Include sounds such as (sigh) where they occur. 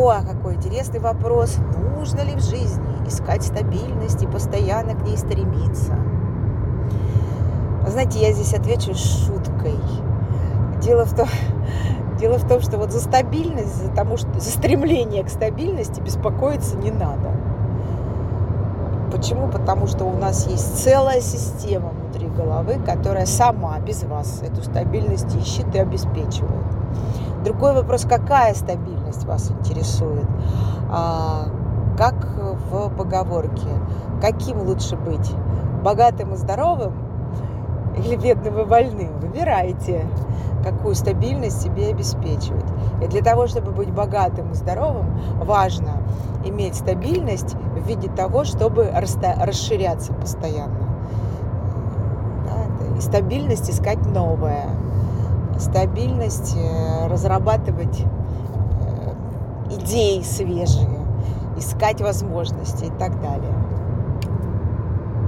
О, какой интересный вопрос. Нужно ли в жизни искать стабильность и постоянно к ней стремиться? Знаете, я здесь отвечу шуткой. Дело в том, (laughs) дело в том что вот за стабильность, за, тому, что, за стремление к стабильности беспокоиться не надо. Почему? Потому что у нас есть целая система внутри головы, которая сама без вас эту стабильность ищет и обеспечивает. Другой вопрос, какая стабильность вас интересует? А, как в поговорке, каким лучше быть? Богатым и здоровым или бедным и больным? Выбирайте, какую стабильность себе обеспечивать. И для того, чтобы быть богатым и здоровым, важно иметь стабильность в виде того, чтобы расширяться постоянно. Да, и стабильность искать новое стабильность, разрабатывать э, идеи свежие, искать возможности и так далее.